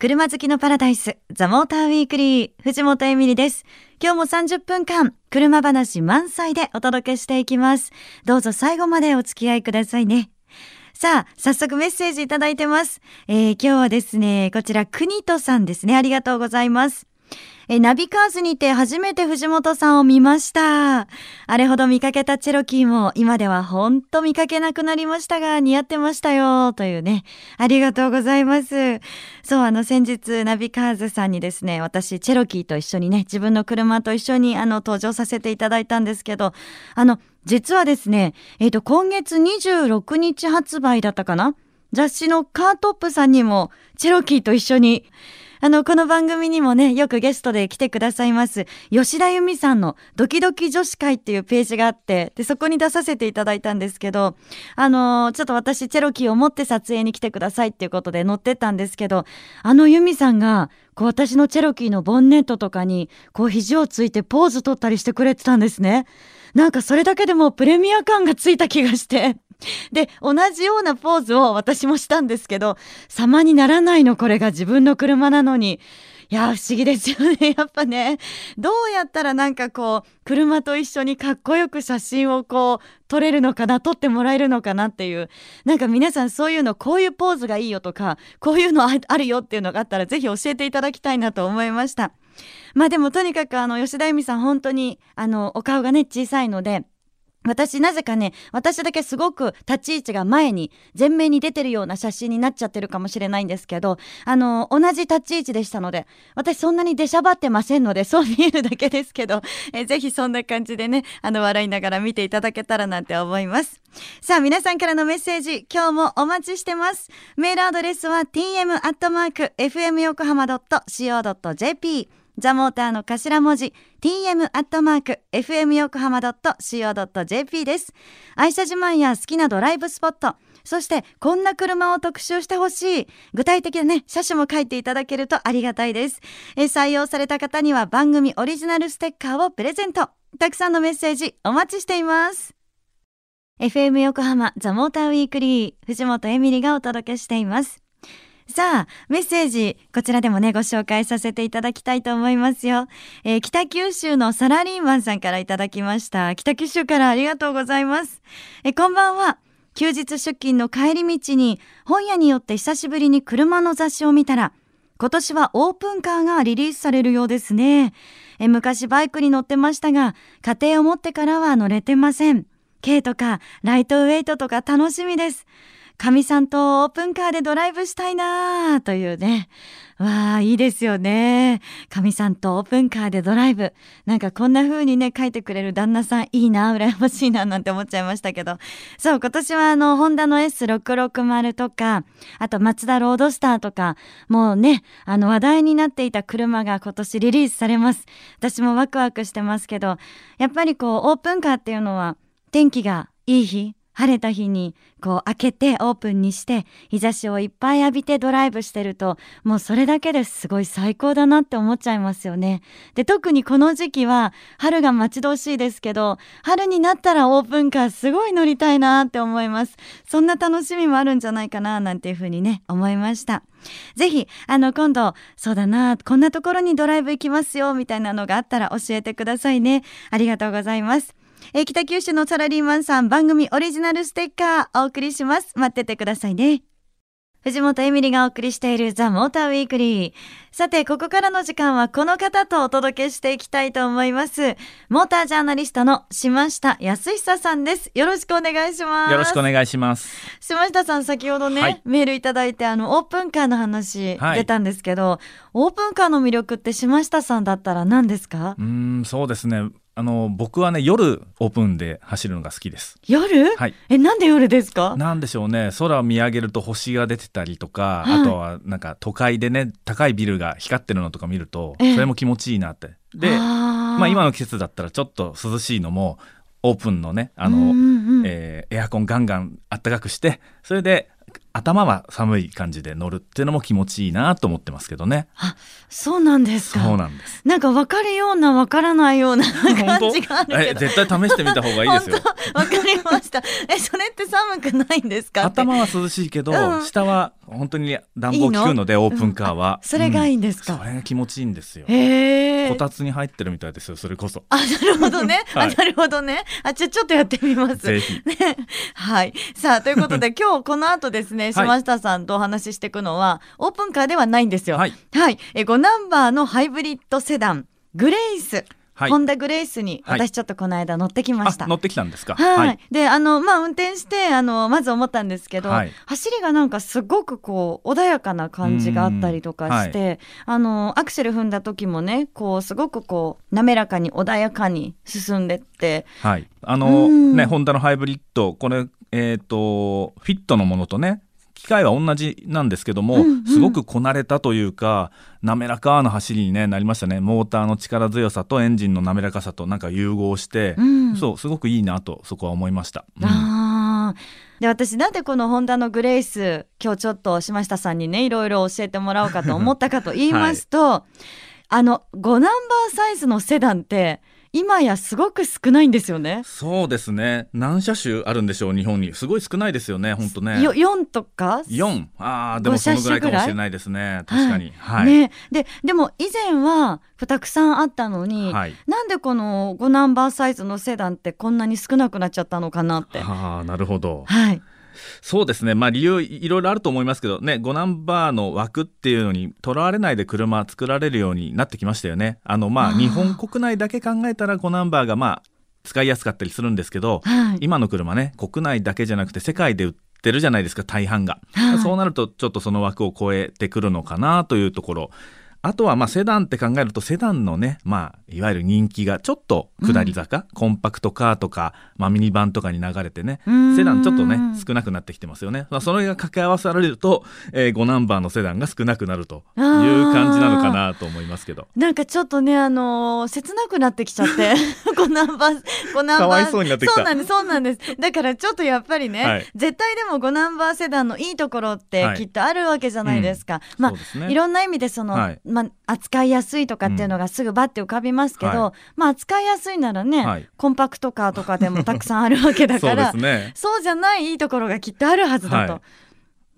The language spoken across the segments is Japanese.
車好きのパラダイス、ザ・モーター・ウィークリー、藤本エミリです。今日も30分間、車話満載でお届けしていきます。どうぞ最後までお付き合いくださいね。さあ、早速メッセージいただいてます。えー今日はですね、こちら、国とさんですね。ありがとうございます。えナビカーズにて初めて藤本さんを見ました。あれほど見かけたチェロキーも今ではほんと見かけなくなりましたが似合ってましたよというね。ありがとうございます。そう、あの先日ナビカーズさんにですね、私チェロキーと一緒にね、自分の車と一緒にあの登場させていただいたんですけど、あの、実はですね、えっ、と、今月26日発売だったかな？雑誌のカートップさんにもチェロキーと一緒にあの、この番組にもね、よくゲストで来てくださいます、吉田由美さんのドキドキ女子会っていうページがあって、で、そこに出させていただいたんですけど、あのーちょっと私、チェロキーを持って撮影に来てくださいっていうことで載ってたんですけど、あの由美さんが、こう私のチェロキーのボンネットとかに、こう肘をついてポーズ取ったりしてくれてたんですね。なんかそれだけでもプレミア感がついた気がして。で、同じようなポーズを私もしたんですけど、様にならないの、これが自分の車なのに。いや、不思議ですよね。やっぱね、どうやったらなんかこう、車と一緒にかっこよく写真をこう、撮れるのかな、撮ってもらえるのかなっていう。なんか皆さんそういうの、こういうポーズがいいよとか、こういうのあるよっていうのがあったら、ぜひ教えていただきたいなと思いました。まあでもとにかくあの、吉田由美さん本当に、あの、お顔がね、小さいので、私なぜかね私だけすごく立ち位置が前に前面に出てるような写真になっちゃってるかもしれないんですけどあの同じ立ち位置でしたので私そんなに出しゃばってませんので そう見えるだけですけどえぜひそんな感じでねあの笑いながら見ていただけたらなんて思います。さあ皆さんからのメッセージ今日もお待ちしてます。メールアドレスは tm.fmyokohama.co.jp ザモーターの頭文字 tm アットマーク fm 横浜 .co.jp です。愛車自慢や好きなドライブスポット、そしてこんな車を特集してほしい。具体的なね、車種も書いていただけるとありがたいです。え採用された方には番組オリジナルステッカーをプレゼント。たくさんのメッセージお待ちしています。FM 横浜ザモーターウィークリー藤本エミリがお届けしています。さあ、メッセージ、こちらでもね、ご紹介させていただきたいと思いますよ。えー北九州のサラリーマンさんからいただきました。北九州からありがとうございます。えーこんばんは。休日出勤の帰り道に、本屋によって久しぶりに車の雑誌を見たら、今年はオープンカーがリリースされるようですね。え昔バイクに乗ってましたが、家庭を持ってからは乗れてません。軽とかライトウェイトとか楽しみです。かみさんとオープンカーでドライブしたいなあというね。わあ、いいですよね。かみさんとオープンカーでドライブ。なんかこんな風にね、書いてくれる旦那さんいいな、羨ましいな、なんて思っちゃいましたけど。そう、今年はあの、ホンダの S660 とか、あと、マツダロードスターとか、もうね、あの、話題になっていた車が今年リリースされます。私もワクワクしてますけど、やっぱりこう、オープンカーっていうのは、天気がいい日、晴れた日にこう開けてオープンにして日差しをいっぱい浴びてドライブしてるともうそれだけですごい最高だなって思っちゃいますよね。で特にこの時期は春が待ち遠しいですけど春になったらオープンカーすごい乗りたいなって思います。そんな楽しみもあるんじゃないかななんていうふうにね思いました。ぜひあの今度そうだなこんなところにドライブ行きますよみたいなのがあったら教えてくださいね。ありがとうございます。えー北九州のサラリーマンさん番組オリジナルステッカーお送りします。待っててくださいね。藤本エミリがお送りしているザ・モーターウィークリー。さて、ここからの時間はこの方とお届けしていきたいと思います。モータージャーナリストの島下康久さんです。よろしくお願いします。よろしくお願いします。島下さん先ほどね、はいメールいただいてあのオープンカーの話はい出たんですけど、オープンカーの魅力って島下さんだったら何ですか？うーん、そうですね。あの僕はね夜オープンで走るのが好きです。夜、はい。えなんで夜ですか？なんでしょうね。空を見上げると星が出てたりとか、はい。あとはなんか都会でね高いビルが光ってるのとか見ると、ええ。それも気持ちいいなって。でまあ今の季節だったらちょっと涼しいのもオープンのねあの、うんうん。えーエアコンガンガンあったかくしてそれで頭は寒い感じで乗るっていうのも気持ちいいなと思ってますけどね。そうなんですかそうなんです。なんか分かるような分からないような 感じがあるけどえ絶対試してみた方がいいですよ。わかりました。え、それって寒くないんですか頭は涼しいけど、うん下は本当に暖房効くのでオープンカーは、それがいいんですかうんそれが気持ちいいんですよ。こ。たつに入ってるみたいですよそれこそ。あ、なるほどね。あ、はいなるほどね。あ、じゃあちょっとやってみます。ぜひ。ね、はい。さあ、ということで、今日この後ですね、はい島下さんとお話ししていくのは、オープンカーではないんですよ。はい。はい。え、5ナンバーのハイブリッドセダン、グレイス。はいホンダグレイスに、はい私ちょっとこの間乗ってきました。あ乗ってきたんですか？はい、であのまあ運転してあのまず思ったんですけど、はい走りがなんかすごくこう穏やかな感じがあったりとかして、あのアクセル踏んだ時もねこうすごくこう滑らかに穏やかに進んでってはい。あのうんねホンダのハイブリッドこれえっ、とフィットのものとね。機械は同じなんですけども、うんうん。すごくこなれたというか滑らかな走りに、ね、なりましたね。モーターの力強さとエンジンの滑らかさとなんか融合して、うん。そうすごくいいなとそこは思いました。うん。で私なんでこのホンダのグレイス今日ちょっと島下さんにねいろいろ教えてもらおうかと思ったかと言いますと、あの5ナンバーサイズのセダンって今やすごく少ないんですよね。そうですね。何車種あるんでしょう日本に。すごい少ないですよね本当ね。よ4とか？4ああでも5そのぐらいかもしれないですね。確かに。はい、ね、ででも以前はたくさんあったのに、はい。なんでこの5ナンバーサイズのセダンってこんなに少なくなっちゃったのかなって。はあなるほど。はい、そうですね。まあ理由いろいろあると思いますけどね5ナンバーの枠っていうのにとらわれないで車作られるようになってきましたよね。あのまあ日本国内だけ考えたら5ナンバーがまあ使いやすかったりするんですけどはい。今の車ね国内だけじゃなくて世界で売ってるじゃないですか大半が、はい。そうなるとちょっとその枠を超えてくるのかなというところあとはまあセダンって考えるとセダンのねまあいわゆる人気がちょっと下り坂、コンパクトカーとか、まあ、ミニバンとかに流れてねセダンちょっとね少なくなってきてますよね、まあ、それが掛け合わされると、えー、5ナンバーのセダンが少なくなるという感じなのかなと思いますけど。なんかちょっとねあのー切なくなってきちゃって 5ナンバー5ナンバー。かわいそうになってきた。そうなんですそうなんです。だからちょっとやっぱりね、はい。絶対でも5ナンバーセダンのいいところってはい。きっとあるわけじゃないですか、まあそうですね。いろんな意味でその、はいまあ、扱いやすいとかっていうのがすぐバッて浮かびますけど、はまあ扱いやすいならね、はい。コンパクトカーとかでもたくさんあるわけだから そうじゃないいいところがきっとあるはずだと。はい。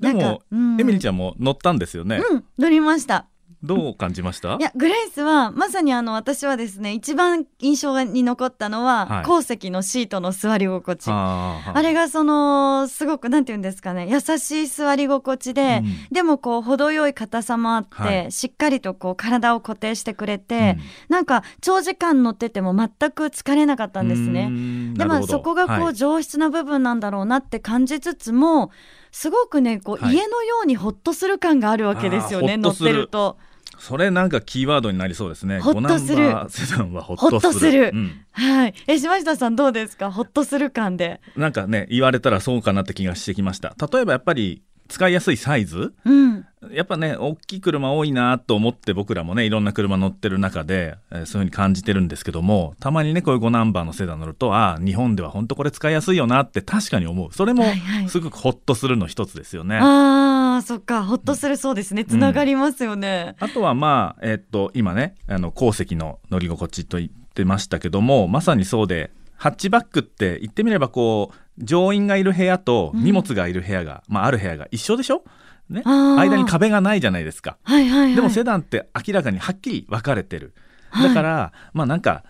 でも、うん。エミリちゃんも乗ったんですよね、うん乗りました。どう感じました？いやグレイスはまさにあの私はですね一番印象に残ったのは、はい。後席のシートの座り心地。ああれがそのすごくなんて言うんですかね優しい座り心地で、うん。でもこう程よい硬さもあって、はい。しっかりとこう体を固定してくれて、なんか長時間乗ってても全く疲れなかったんですね。でまあそこがこう上質な部分なんだろうなって感じつつもすごくねこうはい。家のようにほっとする感があるわけですよね、乗ってると。それなんかキーワードになりそうですね。ほっとする5ナンバーセダンはほっとする。はい、え島下さんどうですか？ほっとする感で。なんかね言われたらそうかなって気がしてきました。例えばやっぱり使いやすいサイズ？うん、やっぱね大きい車多いなと思って僕らもねいろんな車乗ってる中で、えーそういうふうに感じてるんですけどもたまにねこういう5ナンバーのセダン乗るとああ日本では本当これ使いやすいよなって確かに思う。それもはいはい。すごくほっとするの一つですよね。あーそっか。ほっとするそうですね。つながりますよね。あとはまあ、えっと、今ね、あの、後席の乗り心地と言ってましたけども、まさにそうで、ハッチバックって言ってみればこう、乗員がいる部屋と荷物がいる部屋が、まあある部屋が一緒でしょ？ね？間に壁がないじゃないですか。はいはいはい。でもセダンって明らかにはっきり分かれてる。はいだから、まあなんか、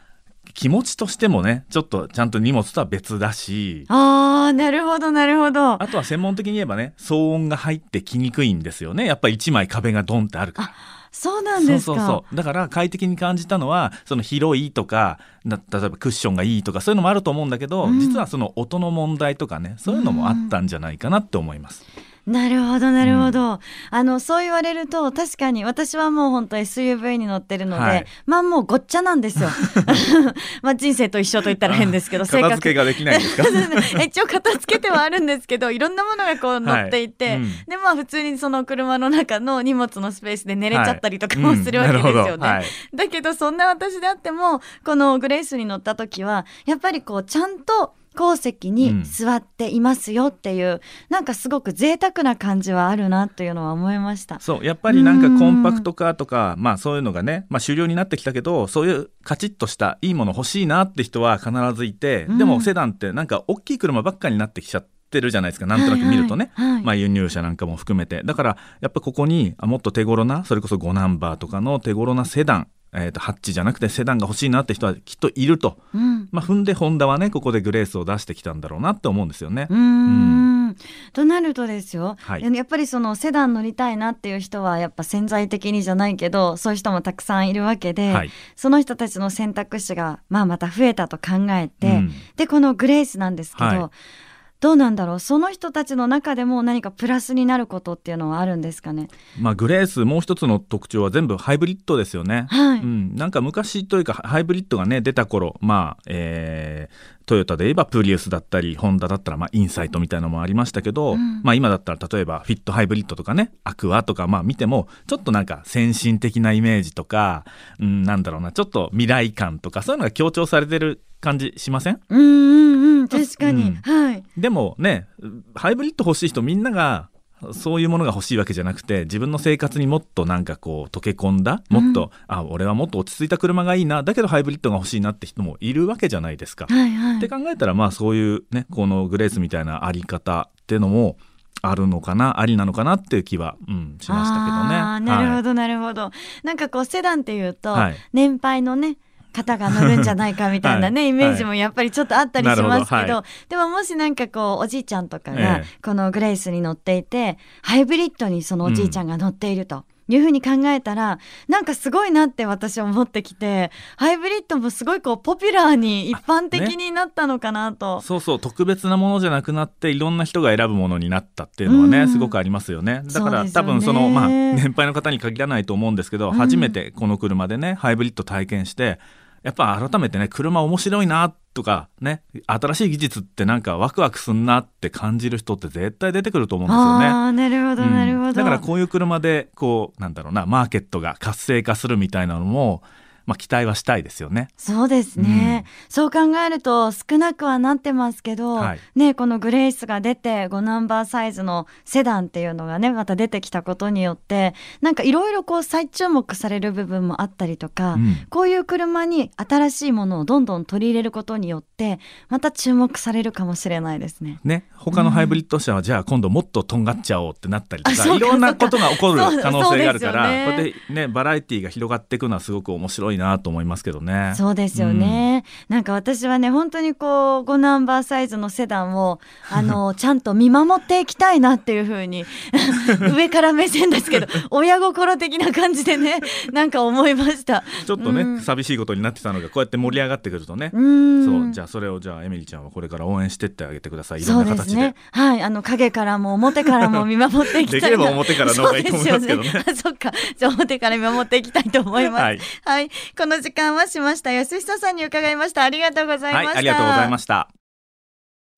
気持ちとしてもね、ちょっとちゃんと荷物とは別だし、あーなるほどなるほど。あとは専門的に言えばね、騒音が入ってきにくいんですよね。やっぱり一枚壁がドンってあるから。そうなんですか。そうそうそうだから快適に感じたのはその広いとかな例えばクッションがいいとかそういうのもあると思うんだけど、うん実はその音の問題とかねそういうのもあったんじゃないかなって思います。なるほどなるほど、あのそう言われると確かに私はもう本当 SUV に乗ってるので、はい。まあもうごっちゃなんですよ。まあ人生と一緒と言ったら変ですけど片付けができないんですか？一応片付けてはあるんですけどいろんなものがこう乗っていて、はい。うん。でまあ普通にその車の中の荷物のスペースで寝れちゃったりとかもはいするわけですよね。はい。だけどそんな私であってもこのグレイスに乗った時はやっぱりこうちゃんと後席に座っていますよっていう、うん、なんかすごく贅沢な感じはあるなというのは思いました。そうやっぱりなんかコンパクトカーとかまあそういうのがね、まあ、主流になってきたけどそういうカチッとしたいいもの欲しいなって人は必ずいて、でもセダンってなんか大きい車ばっかりになってきちゃって。てるじゃないですかなんとなく見るとね、はいはい、まあ、輸入車なんかも含めて。だからやっぱここにもっと手頃なそれこそ5ナンバーとかの手頃なセダンえーと、ハッチじゃなくてセダンが欲しいなって人はきっといると、うん、まあ、踏んでホンダはねここでグレースを出してきたんだろうなって思うんですよね。うん。となるとですよ、はい、やっぱりそのセダン乗りたいなっていう人はやっぱ潜在的にじゃないけどそういう人もたくさんいるわけで、はい、その人たちの選択肢が、まあ、また増えたと考えて、うん、でこのグレースなんですけど。はいどうなんだろう？その人たちの中でも何かプラスになることっていうのはあるんですかね？まあグレースもう一つの特徴は全部ハイブリッドですよね、はい、うん、なんか昔というかハイブリッドがね出た頃まあ、えー、トヨタで言えばプリウスだったりホンダだったらまあインサイトみたいなのもありましたけど、うん、まあ今だったら例えばフィットハイブリッドとかねアクアとかまあ見てもちょっとなんか先進的なイメージとか、うん、なんだろうなちょっと未来感とかそういうのが強調されてる感じしません？うんうんうん。確かに、うん、はい。でもねハイブリッド欲しい人みんながそういうものが欲しいわけじゃなくて自分の生活にもっとなんかこう溶け込んだもっと、うん、あ俺はもっと落ち着いた車がいいなだけどハイブリッドが欲しいなって人もいるわけじゃないですか。はいはい、って考えたらまあそういうねこのグレースみたいなあり方っていうのもあるのかなありなのかなっていう気は、うん、しましたけどね。なるほど、なるほど。なんかこうセダンっていうと、はい、年配のね方が乗るんじゃないかみたいなね、はい、イメージもやっぱりちょっとあったりしますけど、はい、でももしなんかこうおじいちゃんとかがこのグレイスに乗っていて、えハイブリッドにそのおじいちゃんが乗っていると。うんいうふうに考えたらなんかすごいなって私は思ってきてハイブリッドもすごいこうポピュラーに一般的になったのかなと、ね、そうそう特別なものじゃなくなっていろんな人が選ぶものになったっていうのはね、うん、すごくありますよね。だから、ね、多分そのまあ年配の方に限らないと思うんですけど、うん、初めてこの車でねハイブリッド体験してやっぱ改めてね車面白いなとかね新しい技術ってなんかワクワクすんなって感じる人って絶対出てくると思うんですよね。あなるほどなるほど、だからこういう車でこうなんだろうなマーケットが活性化するみたいなのもまあ、期待はしたいですよね。そうですね、うん、そう考えると少なくはなってますけど、はい、ね、このグレイスが出て5ナンバーサイズのセダンっていうのがねまた出てきたことによってなんかいろいろこう再注目される部分もあったりとか、うん、こういう車に新しいものをどんどん取り入れることによってまた注目されるかもしれないですね。ね他のハイブリッド車は、じゃあ今度もっととんがっちゃおうってなったりとかいろんなことが起こる可能性があるから、ね、こうやってねバラエティーが広がっていくのはすごく面白いなと思いますけどね。そうですよね。うん、なんか私はね本当にこう5ナンバーサイズのセダンをあの ちゃんと見守っていきたいなっていうふうに 上から目線ですけど親心的な感じでねなんか思いました。ちょっとね、うん、寂しいことになってたのがこうやって盛り上がってくるとね。うそうじゃあそれをじゃあエミリーちゃんはこれから応援してってあげてください。いろんな形で。ね、はいあの影からも表からも見守っていきたいできれば表からの方がいいと思いますけどね。ねそっかじゃあ表から見守っていきたいと思います。はい、はい、この時間はしました。安久さんに伺いました。ありがとうございました、はい、ありがとうございました。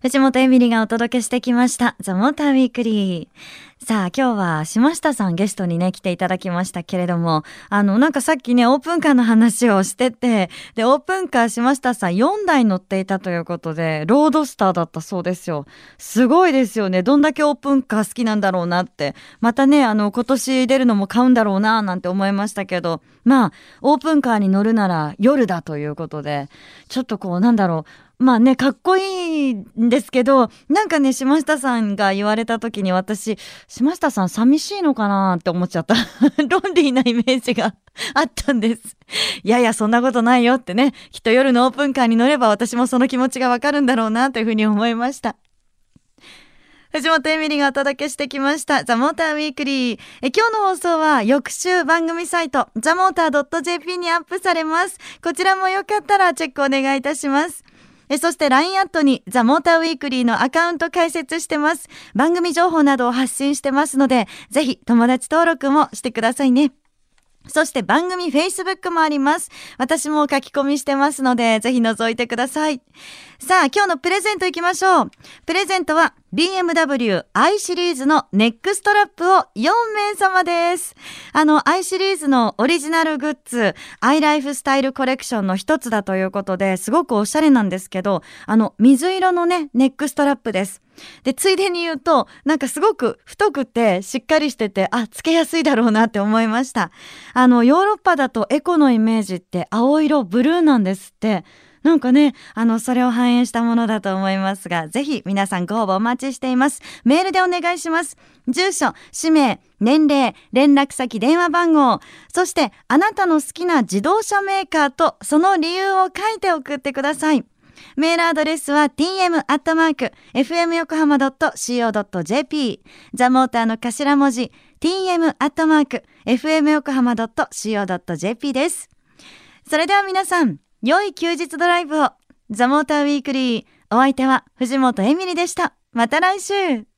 藤本エミリがお届けしてきましたザ・モーターウィークリー。さあ今日は島下さんゲストにね来ていただきましたけれどもあのなんかさっきねオープンカーの話をしててでオープンカー島下さん4台乗っていたということでロードスターだったそうですよ。すごいですよね。どんだけオープンカー好きなんだろうなって。またねあの今年出るのも買うんだろうななんて思いましたけど。まあオープンカーに乗るなら夜だということでちょっとこうなんだろう。まあねかっこいいんですけどなんかね島下さんが言われた時に私島下さん寂しいのかなって思っちゃった ロンリーなイメージがあったんです いやいやそんなことないよってねきっと夜のオープンカーに乗れば私もその気持ちがわかるんだろうなというふうに思いました藤本エミリがお届けしてきました。ザ・モーター・ウィークリー。え今日の放送は翌週番組サイト、ザ・モーター .jp にアップされます。こちらもよかったらチェックお願いいたします。えそして LINE アットにザ・モーターウィークリーのアカウント開設してます。番組情報などを発信してますので、ぜひ友達登録もしてくださいね。そして番組 Facebook もあります。私も書き込みしてますので、ぜひ覗いてください。さあ、今日のプレゼントいきましょう。プレゼントは、BMW i シリーズのネックストラップを4名様です。あの i シリーズのオリジナルグッズ、 i Lifestyle Collection の一つだということですごくおしゃれなんですけど、あの水色のね、ネックストラップです。で、ついでに言うと、なんかすごく太くてしっかりしてて、あ、つけやすいだろうなって思いました。あの、ヨーロッパだとエコのイメージって青色、ブルーなんですって。なんかね、あの、それを反映したものだと思いますが、ぜひ皆さんご応募お待ちしています。メールでお願いします。住所、氏名、年齢、連絡先、電話番号、そしてあなたの好きな自動車メーカーとその理由を書いて送ってください。メールアドレスは tm.fmyokohama.co.jp ザモーターの頭文字 tm.fmyokohama.co.jp です。それでは皆さん、良い休日ドライブを。ザ・モーター・ウィークリー。お相手は藤本エミリでした。また来週